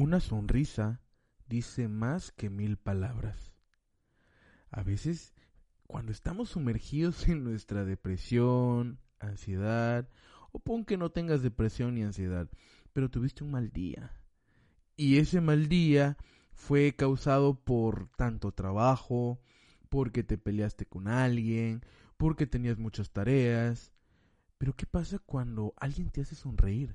Una sonrisa dice más que mil palabras. A veces, cuando estamos sumergidos en nuestra depresión, ansiedad, o pon que no tengas depresión ni ansiedad, pero tuviste un mal día. Y ese mal día fue causado por tanto trabajo, porque te peleaste con alguien, porque tenías muchas tareas. Pero ¿qué pasa cuando alguien te hace sonreír?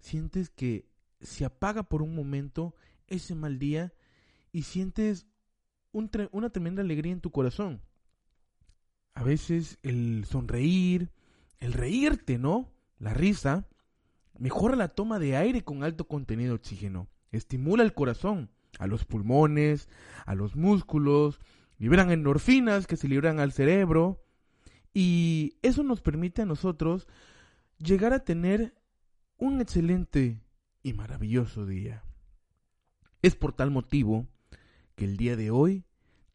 Sientes que se apaga por un momento ese mal día y sientes una tremenda alegría en tu corazón. A veces el sonreír, el reírte, ¿no? La risa, mejora la toma de aire con alto contenido de oxígeno, estimula el corazón, a los pulmones, a los músculos, liberan endorfinas que se liberan al cerebro y eso nos permite a nosotros llegar a tener un excelente y maravilloso día. Es por tal motivo que el día de hoy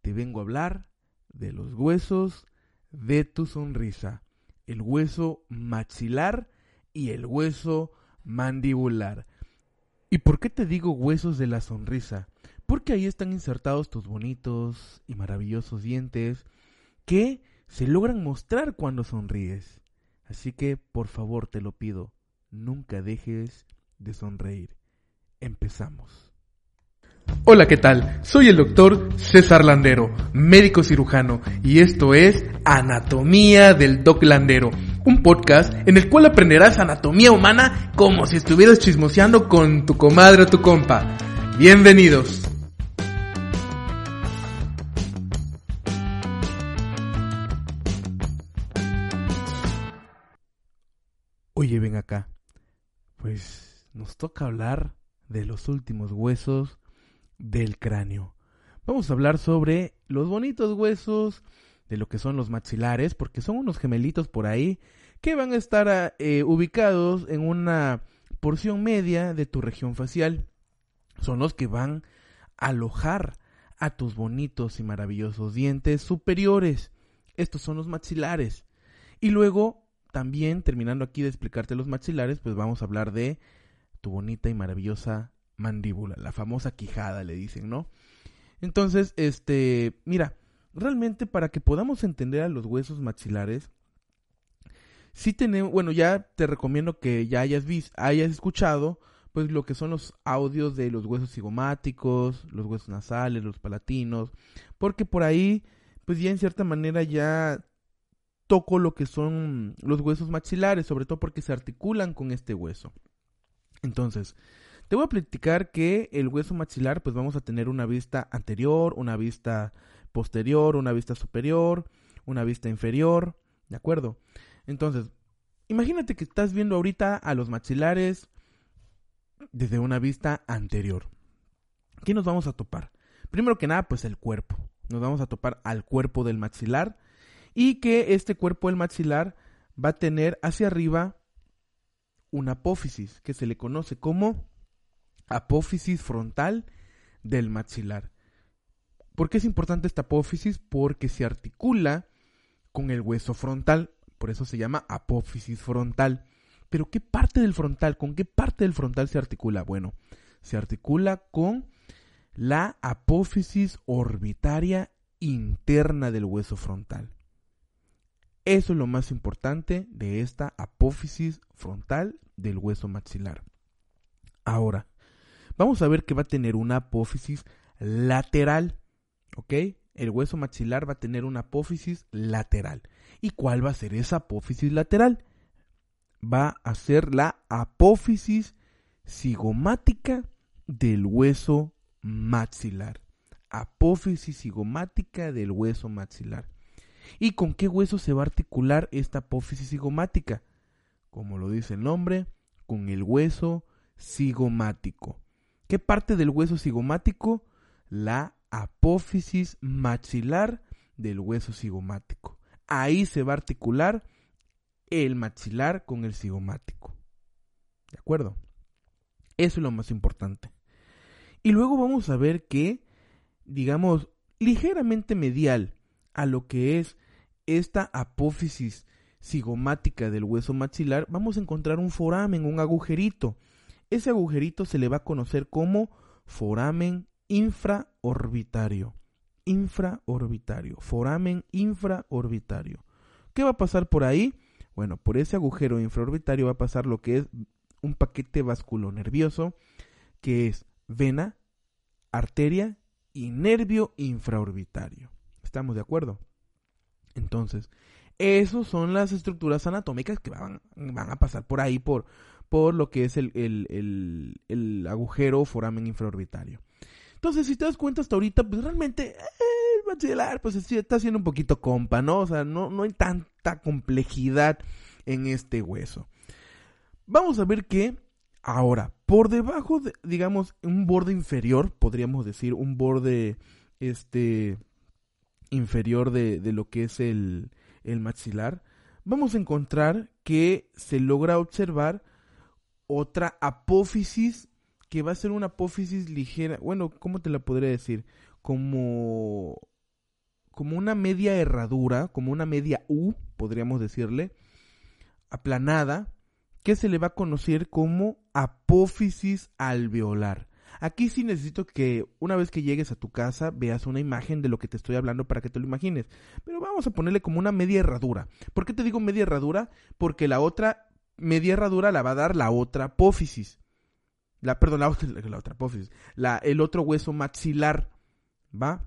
te vengo a hablar de los huesos de tu sonrisa, el hueso maxilar y el hueso mandibular. ¿Y por qué te digo huesos de la sonrisa? Porque ahí están insertados tus bonitos y maravillosos dientes que se logran mostrar cuando sonríes. Así que, por favor, te lo pido, nunca dejes de sonreír. Empezamos. Hola, ¿qué tal? Soy el doctor César Landero, médico cirujano, y esto es Anatomía del Doc Landero, un podcast en el cual aprenderás anatomía humana como si estuvieras chismoseando con tu comadre o tu compa. Bienvenidos. Oye, ven acá. Pues nos toca hablar de los últimos huesos del cráneo. Vamos a hablar sobre los bonitos huesos de lo que son los maxilares, porque son unos gemelitos por ahí que van a estar eh, ubicados en una porción media de tu región facial. Son los que van a alojar a tus bonitos y maravillosos dientes superiores. Estos son los maxilares. Y luego también, terminando aquí de explicarte los maxilares, pues vamos a hablar de tu bonita y maravillosa mandíbula, la famosa quijada, le dicen, ¿no? Entonces, este, mira, realmente para que podamos entender a los huesos maxilares, sí tenemos, bueno, ya te recomiendo que ya hayas visto, hayas escuchado, pues lo que son los audios de los huesos cigomáticos, los huesos nasales, los palatinos, porque por ahí, pues ya en cierta manera ya toco lo que son los huesos maxilares, sobre todo porque se articulan con este hueso. Entonces, te voy a platicar que el hueso maxilar, pues vamos a tener una vista anterior, una vista posterior, una vista superior, una vista inferior, ¿de acuerdo? Entonces, imagínate que estás viendo ahorita a los maxilares desde una vista anterior. ¿Qué nos vamos a topar? Primero que nada, pues el cuerpo. Nos vamos a topar al cuerpo del maxilar y que este cuerpo del maxilar va a tener hacia arriba una apófisis que se le conoce como apófisis frontal del maxilar. ¿Por qué es importante esta apófisis? Porque se articula con el hueso frontal, por eso se llama apófisis frontal. Pero ¿qué parte del frontal? ¿Con qué parte del frontal se articula? Bueno, se articula con la apófisis orbitaria interna del hueso frontal. Eso es lo más importante de esta apófisis frontal del hueso maxilar. Ahora, vamos a ver que va a tener una apófisis lateral, ¿ok? El hueso maxilar va a tener una apófisis lateral. ¿Y cuál va a ser esa apófisis lateral? Va a ser la apófisis cigomática del hueso maxilar. Apófisis cigomática del hueso maxilar. ¿Y con qué hueso se va a articular esta apófisis cigomática? Como lo dice el nombre, con el hueso cigomático. ¿Qué parte del hueso cigomático? La apófisis maxilar del hueso cigomático. Ahí se va a articular el maxilar con el cigomático. ¿De acuerdo? Eso es lo más importante. Y luego vamos a ver que, digamos, ligeramente medial a lo que es esta apófisis cigomática del hueso maxilar, vamos a encontrar un foramen, un agujerito. ese agujerito se le va a conocer como foramen infraorbitario. Infraorbitario. Foramen infraorbitario. ¿Qué va a pasar por ahí? Bueno, por ese agujero infraorbitario va a pasar lo que es un paquete vasculonervioso, que es vena, arteria y nervio infraorbitario. ¿Estamos de acuerdo? Entonces, esas son las estructuras anatómicas que van, van a pasar por ahí, por, por lo que es el, el, el, agujero foramen infraorbitario. Entonces, si te das cuenta hasta ahorita, pues realmente eh, el maxilar, pues está siendo un poquito compa, ¿no? O sea, no, no hay tanta complejidad en este hueso. Vamos a ver que ahora, por debajo de, digamos, un borde inferior, podríamos decir, un borde, este, inferior de, de lo que es el, el maxilar, vamos a encontrar que se logra observar otra apófisis que va a ser una apófisis ligera, bueno, ¿cómo te la podría decir? Como como una media herradura, como una media U, podríamos decirle, aplanada, que se le va a conocer como apófisis alveolar. Aquí sí necesito que una vez que llegues a tu casa veas una imagen de lo que te estoy hablando para que te lo imagines. Pero vamos a ponerle como una media herradura. ¿Por qué te digo media herradura? Porque la otra media herradura la va a dar la otra apófisis. La, perdón, la otra, la apófisis. La, el otro hueso maxilar. ¿Va?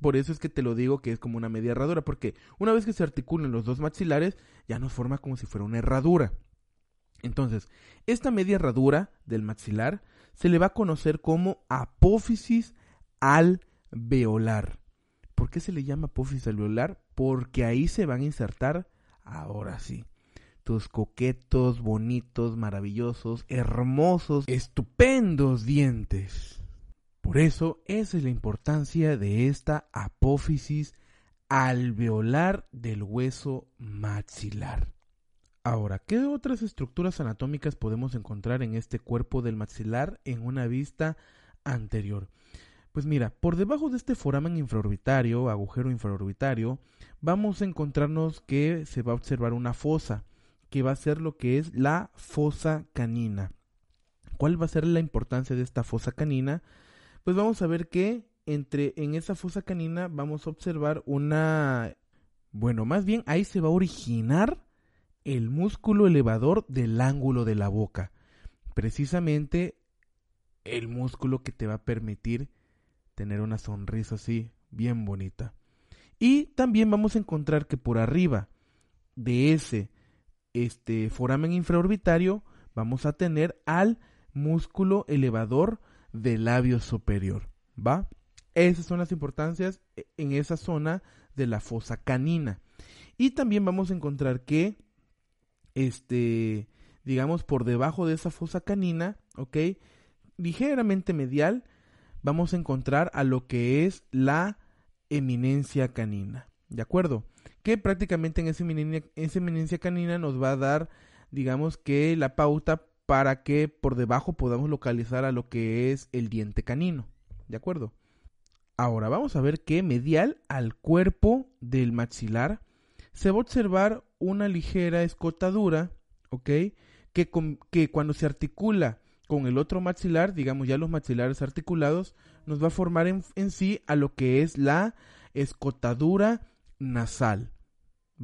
Por eso es que te lo digo que es como una media herradura. Porque una vez que se articulan los dos maxilares, ya nos forma como si fuera una herradura. Entonces, esta media herradura del maxilar se le va a conocer como apófisis alveolar. ¿Por qué se le llama apófisis alveolar? Porque ahí se van a insertar, ahora sí, tus coquetos, bonitos, maravillosos, hermosos, estupendos dientes. Por eso, esa es la importancia de esta apófisis alveolar del hueso maxilar. Ahora, ¿qué otras estructuras anatómicas podemos encontrar en este cuerpo del maxilar en una vista anterior? Pues mira, por debajo de este foramen infraorbitario, agujero infraorbitario, vamos a encontrarnos que se va a observar una fosa, que va a ser lo que es la fosa canina. ¿Cuál va a ser la importancia de esta fosa canina? Pues vamos a ver que entre en esa fosa canina vamos a observar una bueno, más bien ahí se va a originar el músculo elevador del ángulo de la boca. Precisamente el músculo que te va a permitir tener una sonrisa así, bien bonita. Y también vamos a encontrar que por arriba de ese este foramen infraorbitario vamos a tener al músculo elevador del labio superior, ¿va? Esas son las importancias en esa zona de la fosa canina. Y también vamos a encontrar que este, digamos, por debajo de esa fosa canina, ¿ok? Ligeramente medial, vamos a encontrar a lo que es la eminencia canina, ¿de acuerdo? Que prácticamente en esa eminencia, esa eminencia canina nos va a dar, digamos, que la pauta para que por debajo podamos localizar a lo que es el diente canino, ¿de acuerdo? Ahora vamos a ver que medial al cuerpo del maxilar se va a observar una ligera escotadura, ¿ok? Que, cuando se articula con el otro maxilar, digamos ya los maxilares articulados, nos va a formar en, sí a lo que es la escotadura nasal,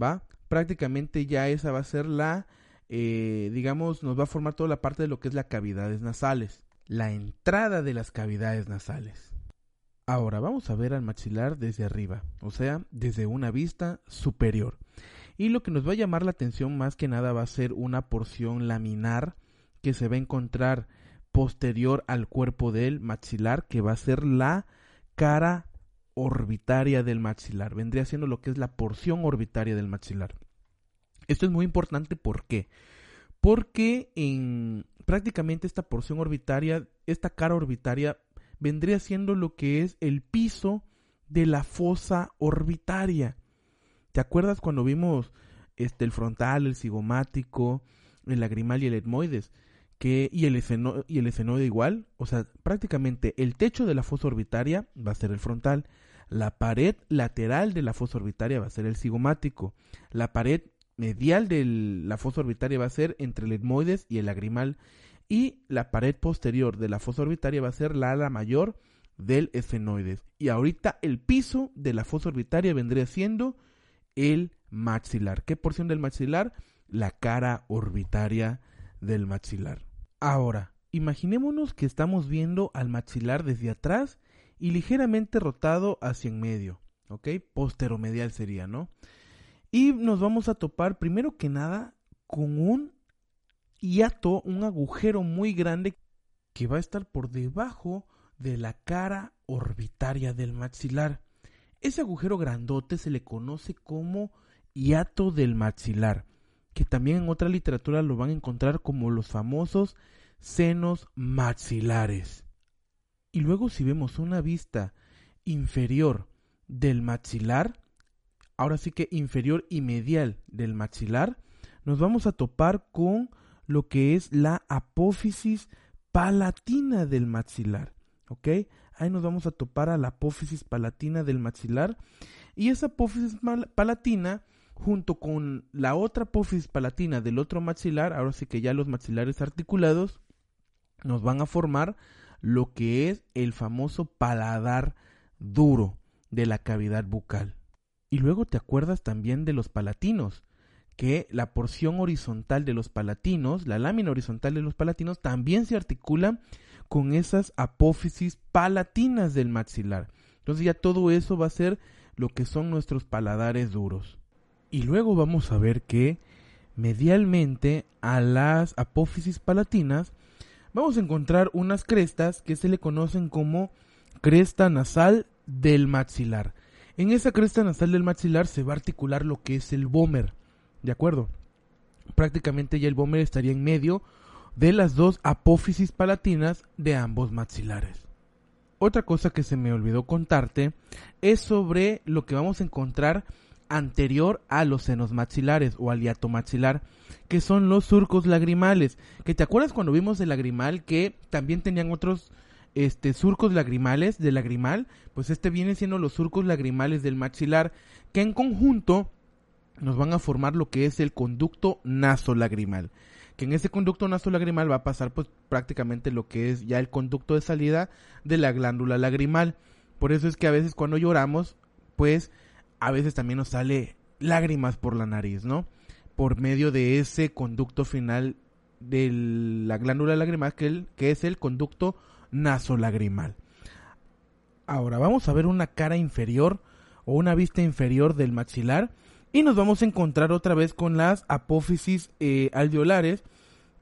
¿va? Prácticamente ya esa va a ser la, eh, digamos, nos va a formar toda la parte de lo que es las cavidades nasales, la entrada de las cavidades nasales. Ahora vamos a ver al maxilar desde arriba, o sea, desde una vista superior. Y lo que nos va a llamar la atención más que nada va a ser una porción laminar que se va a encontrar posterior al cuerpo del maxilar, que va a ser la cara orbitaria del maxilar. Vendría siendo lo que es la porción orbitaria del maxilar. Esto es muy importante, ¿por qué? Porque en prácticamente esta porción orbitaria, esta cara orbitaria vendría siendo lo que es el piso de la fosa orbitaria. ¿Te acuerdas cuando vimos este el frontal, el cigomático, el lagrimal y el etmoides? Que, y, el y el esfenoide igual, o sea, prácticamente el techo de la fosa orbitaria va a ser el frontal, la pared lateral de la fosa orbitaria va a ser el cigomático, la pared medial de la fosa orbitaria va a ser entre el etmoides y el lagrimal y la pared posterior de la fosa orbitaria va a ser la ala mayor del esfenoides. Y ahorita el piso de la fosa orbitaria vendría siendo el maxilar. ¿Qué porción del maxilar? La cara orbitaria del maxilar. Ahora, imaginémonos que estamos viendo al maxilar desde atrás y ligeramente rotado hacia en medio, ¿ok? Posteromedial sería, ¿no? Y nos vamos a topar primero que nada con un hiato, un agujero muy grande que va a estar por debajo de la cara orbitaria del maxilar. Ese agujero grandote se le conoce como hiato del maxilar, que también en otra literatura lo van a encontrar como los famosos senos maxilares. Y luego si vemos una vista inferior del maxilar, ahora sí que inferior y medial del maxilar, nos vamos a topar con lo que es la apófisis palatina del maxilar. ¿Ok? Ahí nos vamos a topar a la apófisis palatina del maxilar. Y esa apófisis palatina, junto con la otra apófisis palatina del otro maxilar, ahora sí que ya los maxilares articulados, nos van a formar lo que es el famoso paladar duro de la cavidad bucal. Y luego te acuerdas también de los palatinos, que la porción horizontal de los palatinos, la lámina horizontal de los palatinos, también se articula con esas apófisis palatinas del maxilar. Entonces ya todo eso va a ser lo que son nuestros paladares duros. Y luego vamos a ver que medialmente a las apófisis palatinas vamos a encontrar unas crestas que se le conocen como cresta nasal del maxilar. En esa cresta nasal del maxilar se va a articular lo que es el bómer. ¿De acuerdo? Prácticamente ya el bómer estaría en medio de las dos apófisis palatinas de ambos maxilares. Otra cosa que se me olvidó contarte es sobre lo que vamos a encontrar anterior a los senos maxilares o al hiato maxilar, que son los surcos lagrimales. Que te acuerdas cuando vimos el lagrimal que también tenían otros este surcos lagrimales del lagrimal, pues este viene siendo los surcos lagrimales del maxilar, que en conjunto nos van a formar lo que es el conducto nasolagrimal que en ese conducto nasolagrimal va a pasar pues prácticamente lo que es ya el conducto de salida de la glándula lagrimal. Por eso es que a veces cuando lloramos, pues a veces también nos sale lágrimas por la nariz, ¿no? Por medio de ese conducto final de la glándula lagrimal que, que es el conducto nasolagrimal. Ahora vamos a ver una cara inferior o una vista inferior del maxilar y nos vamos a encontrar otra vez con las apófisis eh, alveolares,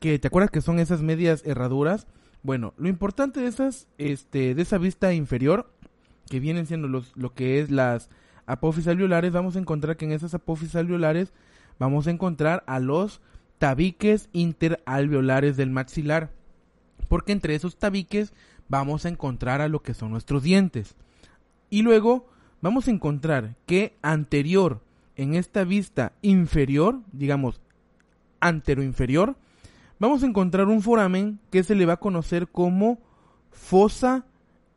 que te acuerdas que son esas medias herraduras. Bueno, lo importante de esas, este, de esa vista inferior, que vienen siendo los, lo que es las apófisis alveolares, vamos a encontrar que en esas apófisis alveolares vamos a encontrar a los tabiques interalveolares del maxilar. Porque entre esos tabiques vamos a encontrar a lo que son nuestros dientes. Y luego vamos a encontrar que anterior en esta vista inferior, digamos antero-inferior, vamos a encontrar un foramen que se le va a conocer como fosa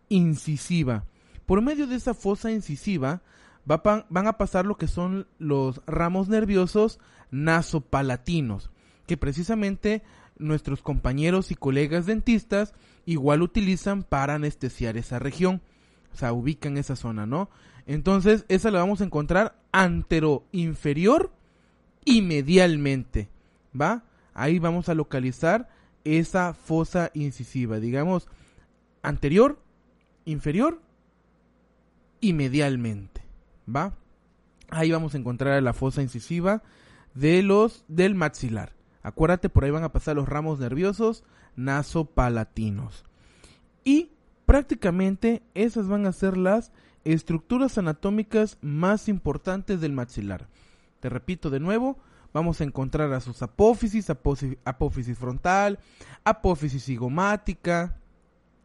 incisiva. Por medio de esa fosa incisiva van a pasar lo que son los ramos nerviosos nasopalatinos, que precisamente nuestros compañeros y colegas dentistas igual utilizan para anestesiar esa región. O sea, ubican esa zona, ¿no? Entonces, esa la vamos a encontrar antero inferior y medialmente, ¿va? Ahí vamos a localizar esa fosa incisiva, digamos, anterior, inferior y medialmente, ¿va? Ahí vamos a encontrar la fosa incisiva de los del maxilar. Acuérdate, por ahí van a pasar los ramos nerviosos nasopalatinos. Y prácticamente esas van a ser las estructuras anatómicas más importantes del maxilar. Te repito de nuevo, vamos a encontrar a sus apófisis, apófisis, frontal, apófisis cigomática,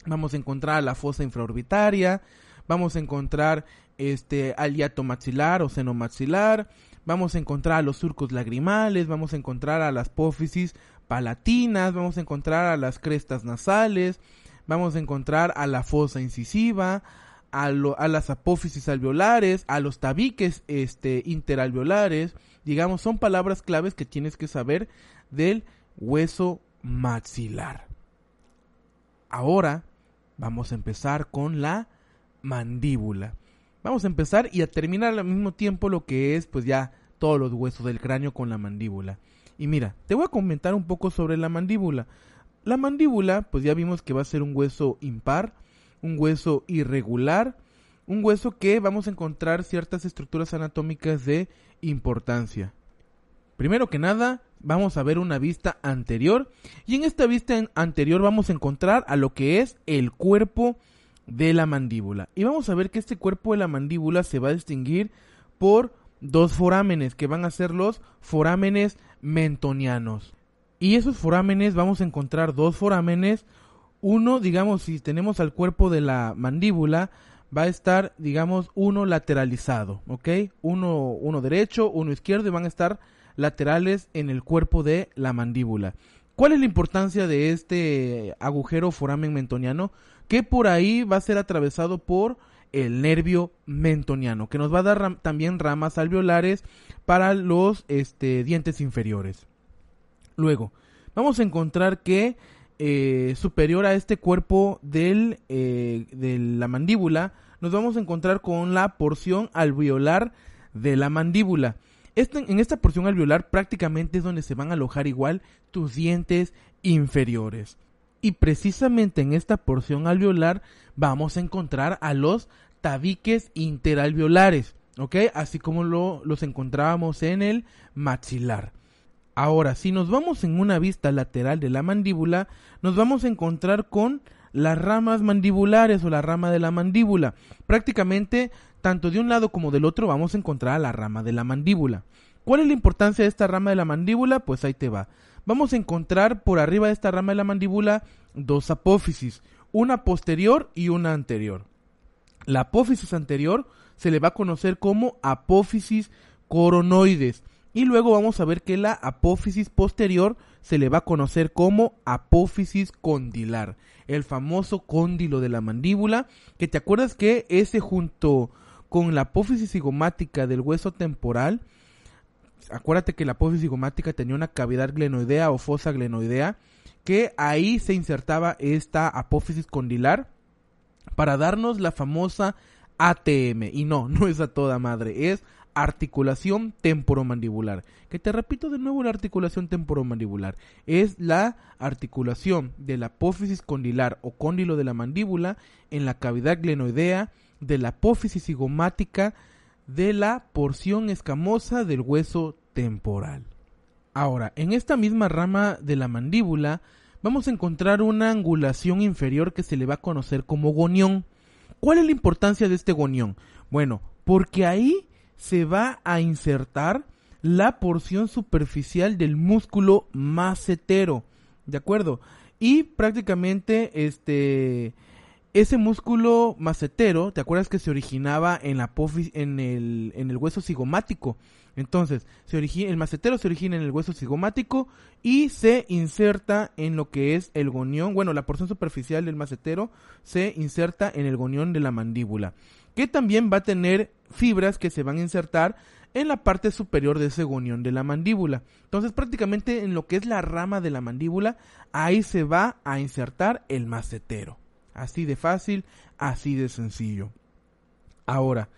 vamos a encontrar a la fosa infraorbitaria, vamos a encontrar este aliato maxilar o seno maxilar, vamos a encontrar a los surcos lagrimales, vamos a encontrar a las apófisis palatinas, vamos a encontrar a las crestas nasales, vamos a encontrar a la fosa incisiva, a, las apófisis alveolares, a los tabiques este, interalveolares, digamos, son palabras claves que tienes que saber del hueso maxilar. Ahora vamos a empezar con la mandíbula. Vamos a empezar y a terminar al mismo tiempo lo que es pues ya todos los huesos del cráneo con la mandíbula. Y mira, te voy a comentar un poco sobre la mandíbula. La mandíbula, pues ya vimos que va a ser un hueso impar, un hueso irregular, un hueso que vamos a encontrar ciertas estructuras anatómicas de importancia. Primero que nada, vamos a ver una vista anterior y en esta vista anterior vamos a encontrar a lo que es el cuerpo de la mandíbula. Y vamos a ver que este cuerpo de la mandíbula se va a distinguir por dos forámenes que van a ser los forámenes mentonianos. Y esos forámenes vamos a encontrar dos forámenes. Uno, digamos, si tenemos al cuerpo de la mandíbula, va a estar, digamos, uno lateralizado, ¿ok? Uno, uno derecho, uno izquierdo y van a estar laterales en el cuerpo de la mandíbula. ¿Cuál es la importancia de este agujero foramen mentoniano? Que por ahí va a ser atravesado por el nervio mentoniano, que nos va a dar también ramas alveolares para los este, dientes inferiores. Luego, vamos a encontrar que eh, superior a este cuerpo del, eh, de la mandíbula, nos vamos a encontrar con la porción alveolar de la mandíbula. Este, en esta porción alveolar prácticamente es donde se van a alojar igual tus dientes inferiores. Y precisamente en esta porción alveolar vamos a encontrar a los tabiques interalveolares, ¿ok? Así como lo, los encontrábamos en el maxilar. Ahora, si nos vamos en una vista lateral de la mandíbula, nos vamos a encontrar con las ramas mandibulares o la rama de la mandíbula. Prácticamente, tanto de un lado como del otro, vamos a encontrar a la rama de la mandíbula. ¿Cuál es la importancia de esta rama de la mandíbula? Pues ahí te va. Vamos a encontrar por arriba de esta rama de la mandíbula dos apófisis, una posterior y una anterior. La apófisis anterior se le va a conocer como apófisis coronoides y luego vamos a ver que la apófisis posterior se le va a conocer como apófisis condilar, el famoso cóndilo de la mandíbula, que te acuerdas que ese junto con la apófisis cigomática del hueso temporal, acuérdate que la apófisis cigomática tenía una cavidad glenoidea o fosa glenoidea, que ahí se insertaba esta apófisis condilar para darnos la famosa ATM. Y no, no es a toda madre, es articulación temporomandibular. Que te repito de nuevo la articulación temporomandibular. Es la articulación de la apófisis condilar o cóndilo de la mandíbula en la cavidad glenoidea de la apófisis cigomática de la porción escamosa del hueso temporal. Ahora, en esta misma rama de la mandíbula vamos a encontrar una angulación inferior que se le va a conocer como gonión. ¿Cuál es la importancia de este gonión? Bueno, porque ahí se va a insertar la porción superficial del músculo macetero, ¿de acuerdo? Y prácticamente este ese músculo macetero, ¿te acuerdas que se originaba en la en el, en el hueso cigomático? Entonces, se el macetero se origina en el hueso cigomático y se inserta en lo que es el gonión, bueno, la porción superficial del macetero se inserta en el gonión de la mandíbula que también va a tener fibras que se van a insertar en la parte superior de ese gonión de la mandíbula. Entonces prácticamente en lo que es la rama de la mandíbula, ahí se va a insertar el macetero. Así de fácil, así de sencillo. Ahora,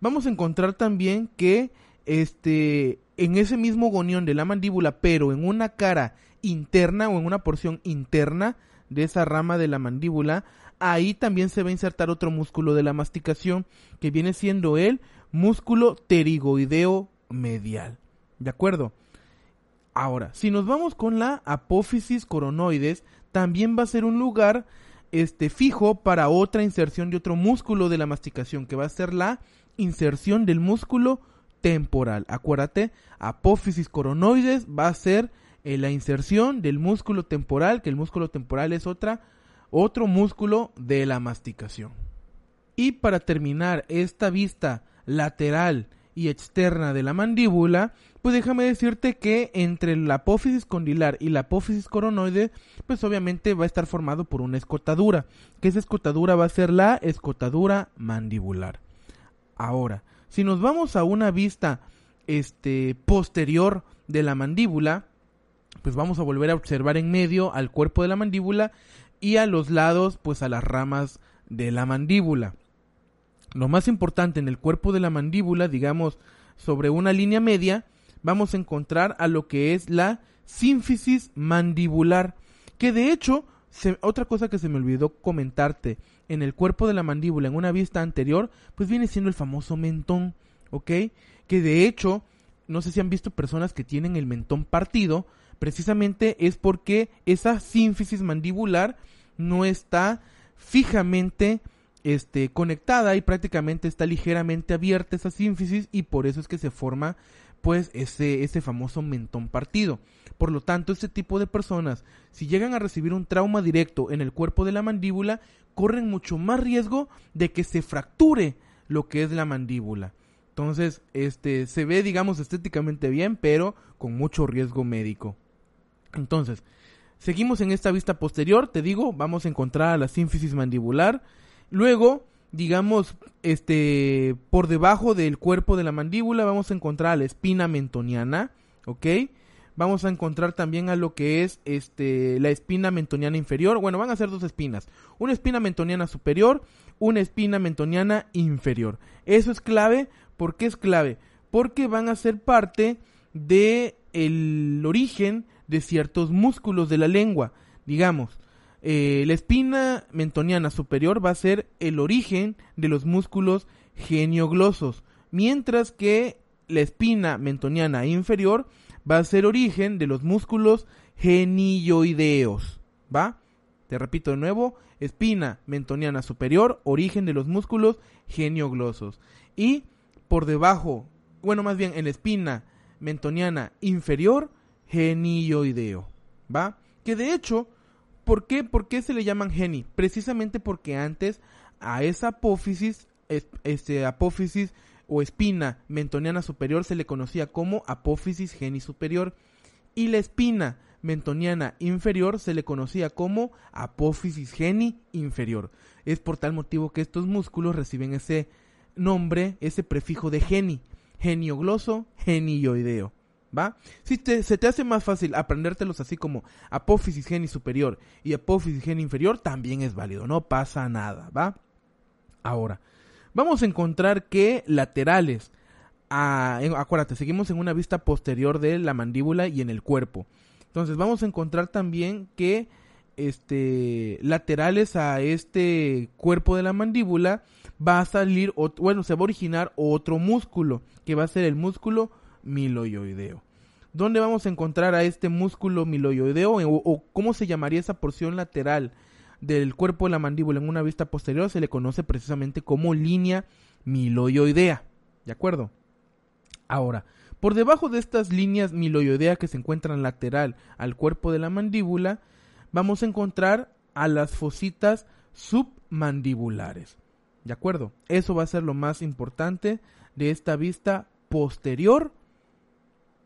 vamos a encontrar también que este en ese mismo gonión de la mandíbula, pero en una cara interna o en una porción interna de esa rama de la mandíbula, ahí también se va a insertar otro músculo de la masticación, que viene siendo el músculo pterigoideo medial. ¿De acuerdo? Ahora, si nos vamos con la apófisis coronoides, también va a ser un lugar este fijo para otra inserción de otro músculo de la masticación, que va a ser la inserción del músculo temporal. Acuérdate, apófisis coronoides va a ser eh, la inserción del músculo temporal, que el músculo temporal es otra otro músculo de la masticación. Y para terminar esta vista lateral y externa de la mandíbula, pues déjame decirte que entre la apófisis condilar y la apófisis coronoide, pues obviamente va a estar formado por una escotadura, que esa escotadura va a ser la escotadura mandibular. Ahora, si nos vamos a una vista este posterior de la mandíbula, pues vamos a volver a observar en medio al cuerpo de la mandíbula y a los lados pues a las ramas de la mandíbula. Lo más importante en el cuerpo de la mandíbula, digamos, sobre una línea media, vamos a encontrar a lo que es la sínfisis mandibular, que de hecho, otra cosa que se me olvidó comentarte, en el cuerpo de la mandíbula, en una vista anterior, pues viene siendo el famoso mentón, ¿ok? Que de hecho, no sé si han visto personas que tienen el mentón partido, precisamente es porque esa sínfisis mandibular no está fijamente este, conectada y prácticamente está ligeramente abierta esa sínfisis y por eso es que se forma pues ese, ese famoso mentón partido. Por lo tanto, este tipo de personas, si llegan a recibir un trauma directo en el cuerpo de la mandíbula, corren mucho más riesgo de que se fracture lo que es la mandíbula. Entonces, este se ve, digamos, estéticamente bien, pero con mucho riesgo médico. Entonces, seguimos en esta vista posterior, te digo, vamos a encontrar a la sínfisis mandibular. Luego, digamos, este, por debajo del cuerpo de la mandíbula vamos a encontrar a la espina mentoniana, ¿ok? Vamos a encontrar también a lo que es este, la espina mentoniana inferior. Bueno, van a ser dos espinas. Una espina mentoniana superior, una espina mentoniana inferior. Eso es clave. ¿Por qué es clave? Porque van a ser parte de el origen de ciertos músculos de la lengua. Digamos, eh, la espina mentoniana superior va a ser el origen de los músculos genioglosos, mientras que la espina mentoniana inferior va a ser origen de los músculos genioideos. ¿Va? Te repito de nuevo, espina mentoniana superior, origen de los músculos genioglosos. Y por debajo, bueno, más bien en la espina mentoniana inferior, genioideo. ¿Va? Que de hecho, ¿Por qué? ¿Por qué se le llaman geni? Precisamente porque antes a esa apófisis, este, apófisis o espina mentoniana superior se le conocía como apófisis geni superior y la espina mentoniana inferior se le conocía como apófisis geni inferior. Es por tal motivo que estos músculos reciben ese nombre, ese prefijo de geni, geniogloso, genioideo. ¿Va? Si se te hace más fácil aprendértelos así como apófisis geni superior y apófisis geni inferior, también es válido, no pasa nada, ¿va? Ahora, vamos a encontrar que laterales, a, acuérdate, seguimos en una vista posterior de la mandíbula y en el cuerpo. Entonces vamos a encontrar también que este laterales a este cuerpo de la mandíbula va a salir, bueno, se va a originar otro músculo, que va a ser el músculo miloioideo. ¿Dónde vamos a encontrar a este músculo miloioideo o, cómo se llamaría esa porción lateral del cuerpo de la mandíbula en una vista posterior? Se le conoce precisamente como línea miloioidea. ¿De acuerdo? Ahora, por debajo de estas líneas miloioidea que se encuentran lateral al cuerpo de la mandíbula, vamos a encontrar a las fositas submandibulares. ¿De acuerdo? Eso va a ser lo más importante de esta vista posterior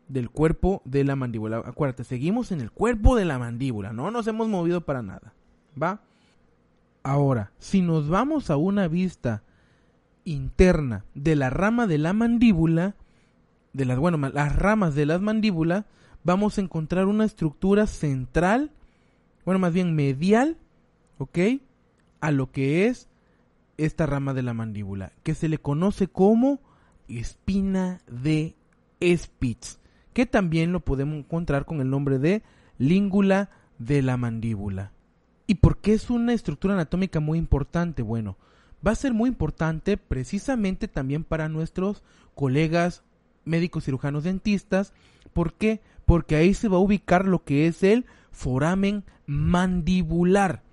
del cuerpo de la mandíbula. Acuérdate, seguimos en el cuerpo de la mandíbula, no nos hemos movido para nada. ¿Va? Ahora, si nos vamos a una vista interna de la rama de la mandíbula, de las, bueno, las ramas de las mandíbulas, vamos a encontrar una estructura central, bueno, más bien medial, ¿ok? A lo que es esta rama de la mandíbula, que se le conoce como espina de Spitz que también lo podemos encontrar con el nombre de língula de la mandíbula. ¿Y por qué es una estructura anatómica muy importante? Bueno, va a ser muy importante precisamente también para nuestros colegas médicos cirujanos dentistas. ¿Por qué? Porque ahí se va a ubicar lo que es el foramen mandibular.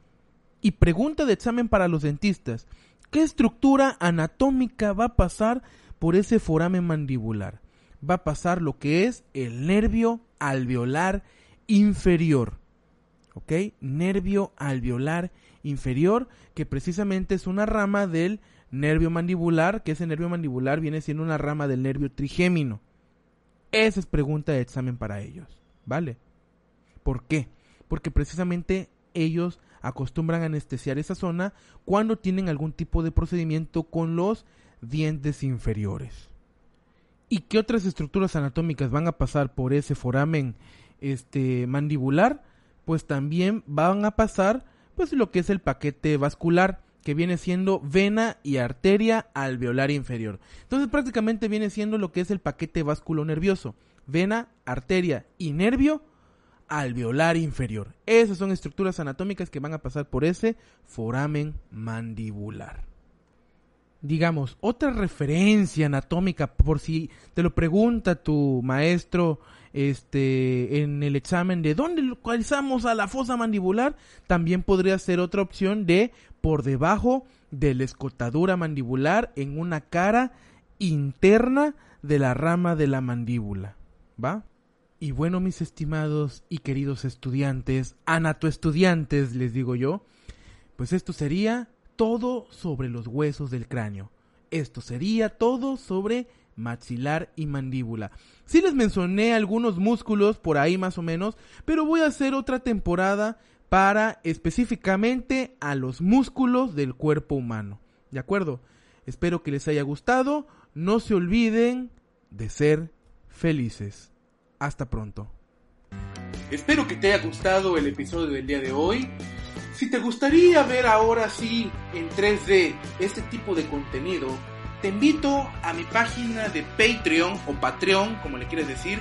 Y pregunta de examen para los dentistas, ¿qué estructura anatómica va a pasar por ese foramen mandibular? Va a pasar lo que es el nervio alveolar inferior. ¿Ok? Nervio alveolar inferior, que precisamente es una rama del nervio mandibular, que ese nervio mandibular viene siendo una rama del nervio trigémino. Esa es pregunta de examen para ellos, ¿vale? ¿Por qué? Porque precisamente ellos acostumbran a anestesiar esa zona cuando tienen algún tipo de procedimiento con los dientes inferiores. ¿Y qué otras estructuras anatómicas van a pasar por ese foramen este, mandibular? Pues también van a pasar pues lo que es el paquete vascular, que viene siendo vena y arteria alveolar inferior. Entonces prácticamente viene siendo lo que es el paquete nervioso, vena, arteria y nervio alveolar inferior. Esas son estructuras anatómicas que van a pasar por ese foramen mandibular. Digamos, otra referencia anatómica, por si te lo pregunta tu maestro este, en el examen de dónde localizamos a la fosa mandibular, también podría ser otra opción de por debajo de la escotadura mandibular en una cara interna de la rama de la mandíbula. ¿Va? Y bueno, mis estimados y queridos estudiantes, anatoestudiantes, les digo yo, pues esto sería todo sobre los huesos del cráneo. Esto sería todo sobre maxilar y mandíbula. Sí les mencioné algunos músculos por ahí más o menos, pero voy a hacer otra temporada para específicamente a los músculos del cuerpo humano. ¿De acuerdo? Espero que les haya gustado. No se olviden de ser felices. Hasta pronto. Espero que te haya gustado el episodio del día de hoy. Si te gustaría ver ahora sí en 3D este tipo de contenido, te invito a mi página de Patreon o Patreon, como le quieres decir.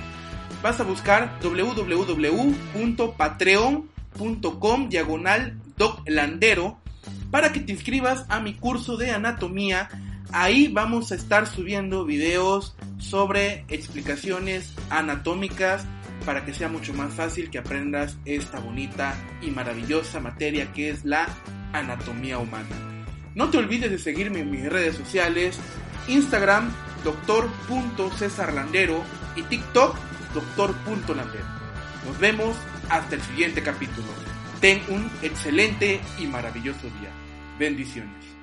Vas a buscar www.patreon.com diagonal doclandero para que te inscribas a mi curso de anatomía. Ahí vamos a estar subiendo videos sobre explicaciones anatómicas para que sea mucho más fácil que aprendas esta bonita y maravillosa materia que es la anatomía humana. No te olvides de seguirme en mis redes sociales, Instagram, doctor.cesarlandero y TikTok, doctor.landero. Nos vemos hasta el siguiente capítulo. Ten un excelente y maravilloso día. Bendiciones.